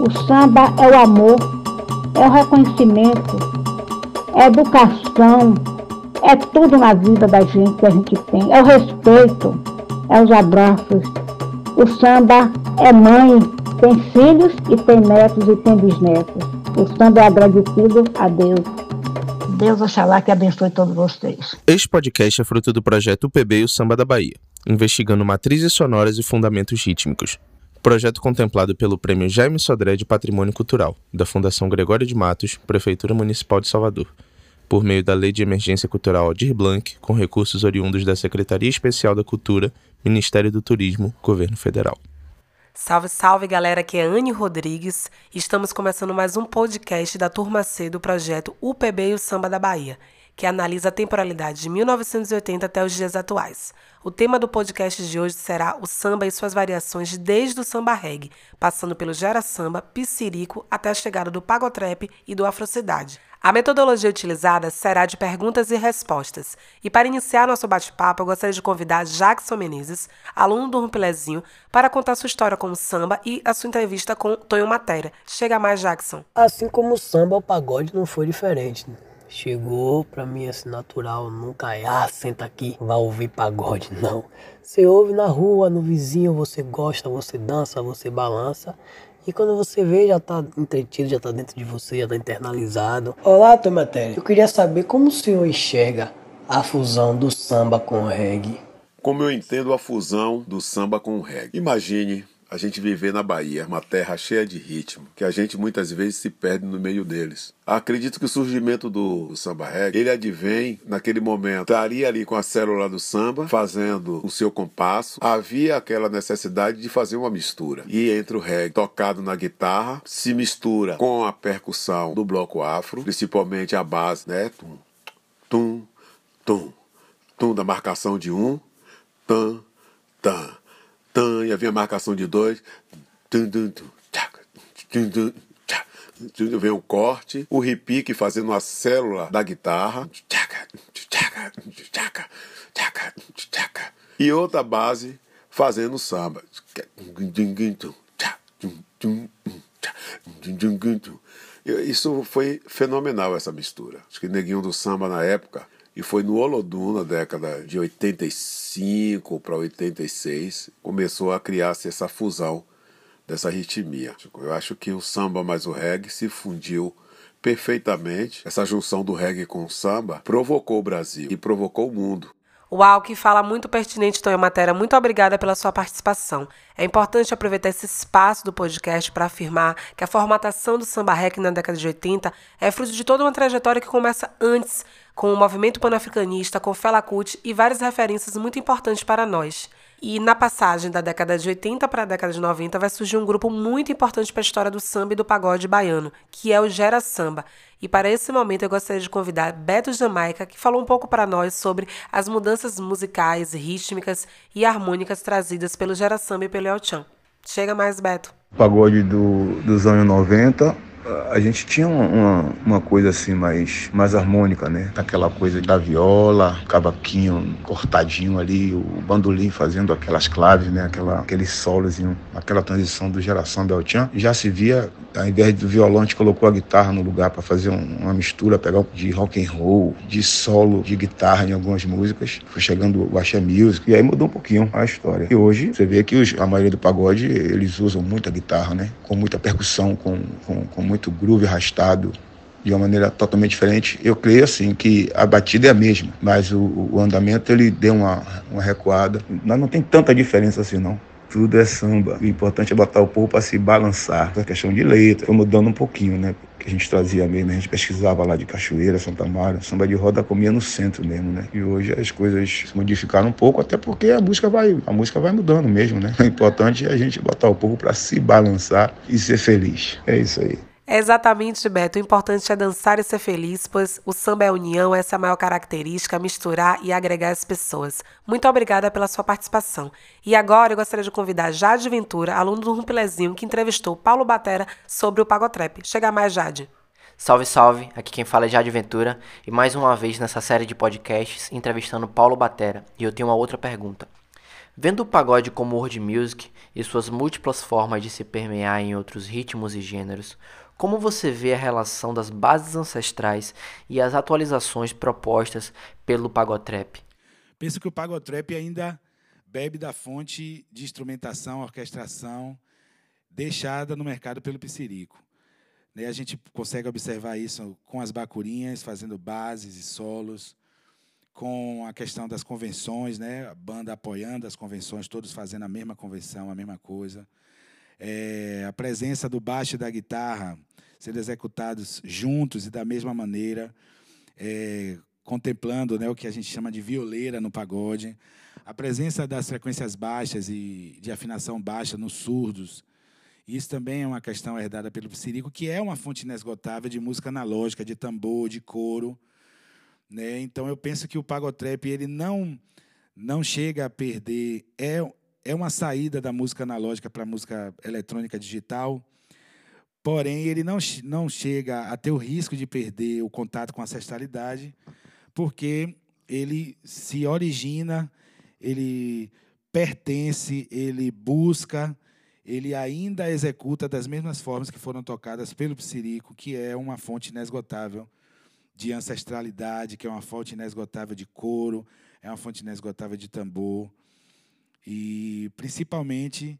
O samba é o amor, é o reconhecimento, é educação, é tudo na vida da gente que a gente tem. É o respeito, é os abraços. O samba é mãe, tem filhos e tem netos e tem bisnetos. O samba é agradecido a Deus. Deus oxalá que abençoe todos vocês. Este podcast é fruto do projeto UPB e o Samba da Bahia, investigando matrizes sonoras e fundamentos rítmicos. Projeto contemplado pelo Prêmio Jaime Sodré de Patrimônio Cultural, da Fundação Gregório de Matos, Prefeitura Municipal de Salvador, por meio da Lei de Emergência Cultural Aldir Blanc, com recursos oriundos da Secretaria Especial da Cultura, Ministério do Turismo, Governo Federal. Salve, salve galera, aqui é Anne Rodrigues estamos começando mais um podcast da Turma C do projeto UPB e o Samba da Bahia, que analisa a temporalidade de 1980 até os dias atuais. O tema do podcast de hoje será o samba e suas variações desde o samba reggae, passando pelo gera samba, piscirico até a chegada do pagotrap e do afrocidade. A metodologia utilizada será de perguntas e respostas. E para iniciar nosso bate-papo, eu gostaria de convidar Jackson Menezes, aluno do Rumpilezinho, para contar sua história com o samba e a sua entrevista com Tonho Matéria. Chega mais, Jackson. Assim como o samba, o pagode não foi diferente. Né? Chegou pra mim assim natural, nunca é, ah, senta aqui, vai ouvir pagode, não. Você ouve na rua, no vizinho, você gosta, você dança, você balança. E quando você vê, já tá entretido, já tá dentro de você, já tá internalizado. Olá, Tomatério. Eu queria saber como o senhor enxerga a fusão do samba com o reggae. Como eu entendo a fusão do samba com o reggae. Imagine a gente viver na Bahia, uma terra cheia de ritmo, que a gente muitas vezes se perde no meio deles. Acredito que o surgimento do samba reggae, ele advém naquele momento. Estaria ali com a célula do samba, fazendo o seu compasso. Havia aquela necessidade de fazer uma mistura. E entre o reggae tocado na guitarra, se mistura com a percussão do bloco afro, principalmente a base, né? Tum, tum, tum, tum da marcação de um, tan, tan tan, e havia marcação de dois. Vem o corte, o repique fazendo a célula da guitarra. E outra base fazendo samba. Isso foi fenomenal, essa mistura. Acho que Neguinho do Samba, na época, e foi no Olodum, na década de 85 para 86, começou a criar-se essa fusão dessa ritmia. Eu acho que o samba mais o reggae se fundiu perfeitamente. Essa junção do reggae com o samba provocou o Brasil e provocou o mundo. Uau, que fala muito pertinente, Tonho Matéria. Muito obrigada pela sua participação. É importante aproveitar esse espaço do podcast para afirmar que a formatação do samba rec na década de 80 é fruto de toda uma trajetória que começa antes, com o movimento panafricanista, com Fela Kuti e várias referências muito importantes para nós. E na passagem da década de 80 para a década de 90 vai surgir um grupo muito importante para a história do samba e do pagode baiano, que é o Gera Samba. E para esse momento eu gostaria de convidar Beto Jamaica, que falou um pouco para nós sobre as mudanças musicais, rítmicas e harmônicas trazidas pelo Gera Samba e pelo El Chan. Chega mais, Beto. Pagode do, dos anos 90 a gente tinha uma, uma coisa assim mais, mais harmônica, né? Aquela coisa da viola, cavaquinho cortadinho ali, o bandolim fazendo aquelas claves, né? Aquela, aqueles solos, aquela transição do geração Belchan. Já se via, ao invés do violão, a gente colocou a guitarra no lugar para fazer um, uma mistura, pegar de rock and roll, de solo de guitarra em algumas músicas. Foi chegando o Axé Music, e aí mudou um pouquinho a história. E hoje, você vê que os, a maioria do pagode, eles usam muita guitarra, né? Com muita percussão, com, com, com muito groove arrastado de uma maneira totalmente diferente. Eu creio assim que a batida é a mesma, mas o, o andamento ele deu uma, uma recuada. Mas não tem tanta diferença assim não. Tudo é samba. O importante é botar o povo para se balançar. A questão de letra foi mudando um pouquinho, né? Que a gente trazia mesmo, a gente pesquisava lá de Cachoeira, Santa Mara, samba de roda comia no centro mesmo, né? E hoje as coisas se modificaram um pouco, até porque a música vai, a música vai mudando mesmo, né? O importante é a gente botar o povo para se balançar e ser feliz. É isso aí. Exatamente, Beto. O importante é dançar e ser feliz, pois o samba é união, essa é a maior característica, misturar e agregar as pessoas. Muito obrigada pela sua participação. E agora eu gostaria de convidar Jade Ventura, aluno do Rumpilezinho, que entrevistou Paulo Batera sobre o Pagotrap. Chega mais, Jade. Salve, salve! Aqui quem fala é Jade Ventura e mais uma vez nessa série de podcasts entrevistando Paulo Batera. E eu tenho uma outra pergunta. Vendo o pagode como world music e suas múltiplas formas de se permear em outros ritmos e gêneros, como você vê a relação das bases ancestrais e as atualizações propostas pelo pagotrap? Penso que o pagotrap ainda bebe da fonte de instrumentação, orquestração deixada no mercado pelo Psirico. Né, a gente consegue observar isso com as bacurinhas, fazendo bases e solos, com a questão das convenções, né? a banda apoiando as convenções, todos fazendo a mesma convenção, a mesma coisa. É, a presença do baixo e da guitarra sendo executados juntos e da mesma maneira, é, contemplando né, o que a gente chama de violeira no pagode. A presença das frequências baixas e de afinação baixa nos surdos. Isso também é uma questão herdada pelo Psirico, que é uma fonte inesgotável de música analógica, de tambor, de coro. Né? Então eu penso que o pagotrap ele não não chega a perder é é uma saída da música analógica para a música eletrônica digital, porém ele não não chega a ter o risco de perder o contato com a ancestralidade, porque ele se origina, ele pertence, ele busca, ele ainda executa das mesmas formas que foram tocadas pelo Psirico, que é uma fonte inesgotável de ancestralidade, que é uma fonte inesgotável de couro, é uma fonte inesgotável de tambor e principalmente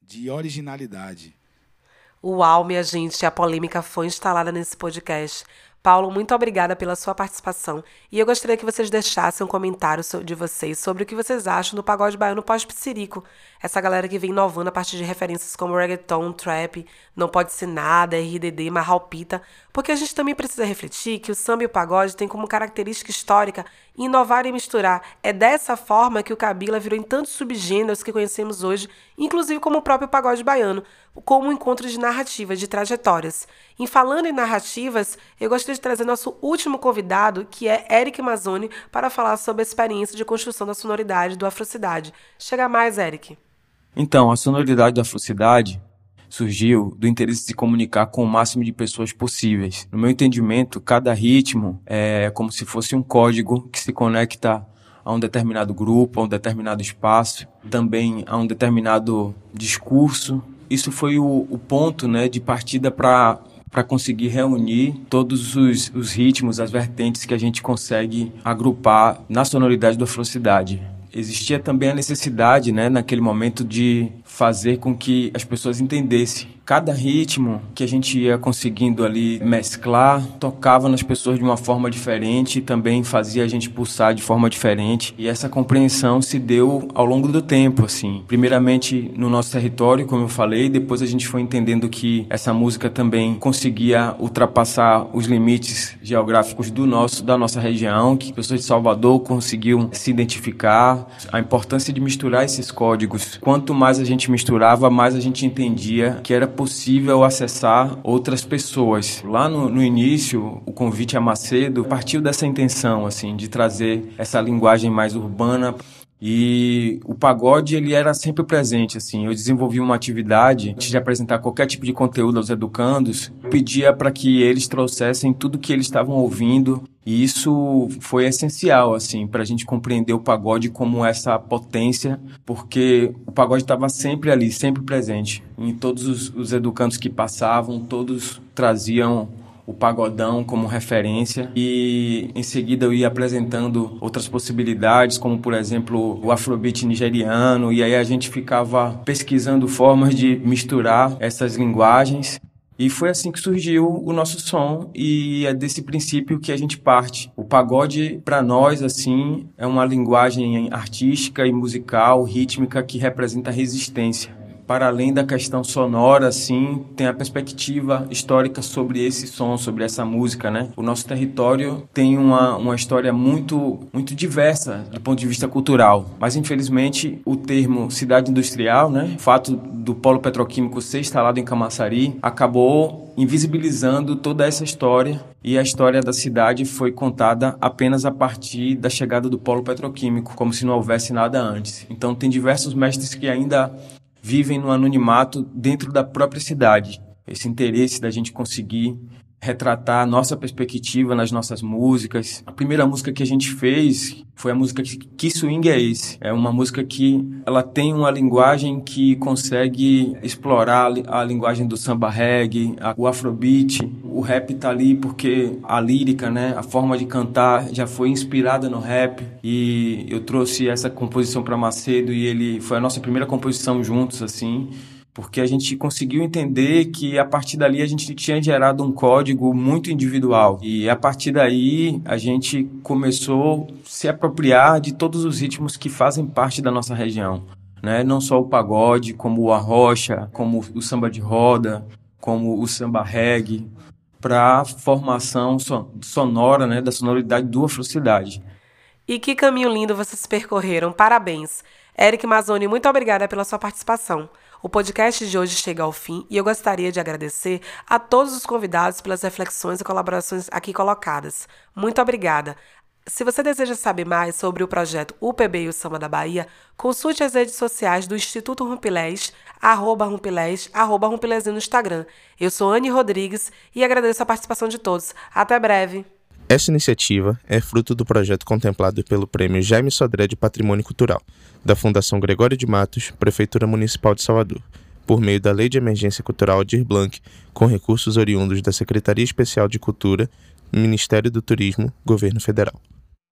de originalidade. Uau, minha gente, a polêmica foi instalada nesse podcast. Paulo, muito obrigada pela sua participação e eu gostaria que vocês deixassem um comentário de vocês sobre o que vocês acham do pagode baiano pós-psirico. Essa galera que vem inovando a partir de referências como reggaeton, trap, não pode ser nada, RDD, marralpita, porque a gente também precisa refletir que o samba e o pagode têm como característica histórica inovar e misturar. É dessa forma que o cabila virou em tantos subgêneros que conhecemos hoje, inclusive como o próprio pagode baiano, como um encontro de narrativas, de trajetórias. Em falando em narrativas, eu gostaria de trazer nosso último convidado, que é Eric Mazzoni, para falar sobre a experiência de construção da sonoridade do Afrocidade. Chega mais, Eric. Então, a sonoridade da Afrocidade surgiu do interesse de se comunicar com o máximo de pessoas possíveis. No meu entendimento, cada ritmo é como se fosse um código que se conecta a um determinado grupo, a um determinado espaço, também a um determinado discurso. Isso foi o, o ponto né, de partida para para conseguir reunir todos os, os ritmos, as vertentes que a gente consegue agrupar na sonoridade da Afrocidade existia também a necessidade, né, naquele momento, de fazer com que as pessoas entendessem cada ritmo que a gente ia conseguindo ali mesclar tocava nas pessoas de uma forma diferente e também fazia a gente pulsar de forma diferente. E essa compreensão se deu ao longo do tempo assim. Primeiramente no nosso território como eu falei depois a gente foi entendendo que essa música também conseguia ultrapassar os limites geográficos do nosso da nossa região que pessoas de Salvador conseguiam se identificar. A importância de misturar esses códigos. Quanto mais a gente misturava mais a gente entendia que era possível acessar outras pessoas. Lá no, no início, o convite a Macedo partiu dessa intenção, assim, de trazer essa linguagem mais urbana e o pagode, ele era sempre presente, assim. Eu desenvolvi uma atividade, antes de apresentar qualquer tipo de conteúdo aos educandos, pedia para que eles trouxessem tudo que eles estavam ouvindo. E isso foi essencial, assim, para a gente compreender o pagode como essa potência, porque o pagode estava sempre ali, sempre presente. Em todos os, os educandos que passavam, todos traziam o pagodão como referência e em seguida eu ia apresentando outras possibilidades, como por exemplo o afrobeat nigeriano, e aí a gente ficava pesquisando formas de misturar essas linguagens. E foi assim que surgiu o nosso som e é desse princípio que a gente parte. O pagode para nós assim é uma linguagem artística e musical, rítmica que representa resistência para além da questão sonora, assim, tem a perspectiva histórica sobre esse som, sobre essa música, né? O nosso território tem uma, uma história muito, muito diversa do ponto de vista cultural, mas infelizmente o termo cidade industrial, né? O fato do polo petroquímico ser instalado em Camaçari acabou invisibilizando toda essa história e a história da cidade foi contada apenas a partir da chegada do polo petroquímico, como se não houvesse nada antes. Então tem diversos mestres que ainda vivem no anonimato dentro da própria cidade. Esse interesse da gente conseguir retratar a nossa perspectiva nas nossas músicas. A primeira música que a gente fez foi a música Que Swing é Esse? É uma música que ela tem uma linguagem que consegue explorar a linguagem do samba reggae, o afrobeat, o rap tá ali porque a lírica, né, a forma de cantar já foi inspirada no rap e eu trouxe essa composição para Macedo e ele foi a nossa primeira composição juntos assim porque a gente conseguiu entender que a partir dali a gente tinha gerado um código muito individual e a partir daí a gente começou a se apropriar de todos os ritmos que fazem parte da nossa região, né? Não só o pagode, como o arrocha, como o samba de roda, como o samba reggae, para formação sonora, né, da sonoridade do Afrocidade. E que caminho lindo vocês percorreram, parabéns! Eric Mazzoni, muito obrigada pela sua participação. O podcast de hoje chega ao fim e eu gostaria de agradecer a todos os convidados pelas reflexões e colaborações aqui colocadas. Muito obrigada. Se você deseja saber mais sobre o projeto UPB e o Samba da Bahia, consulte as redes sociais do Instituto Rumpilés, arroba Rumpilés, arroba Rumpilés no Instagram. Eu sou Anne Rodrigues e agradeço a participação de todos. Até breve! Essa iniciativa é fruto do projeto contemplado pelo Prêmio Jaime Sodré de Patrimônio Cultural, da Fundação Gregório de Matos, Prefeitura Municipal de Salvador, por meio da Lei de Emergência Cultural Aldir Blanc, com recursos oriundos da Secretaria Especial de Cultura, Ministério do Turismo, Governo Federal.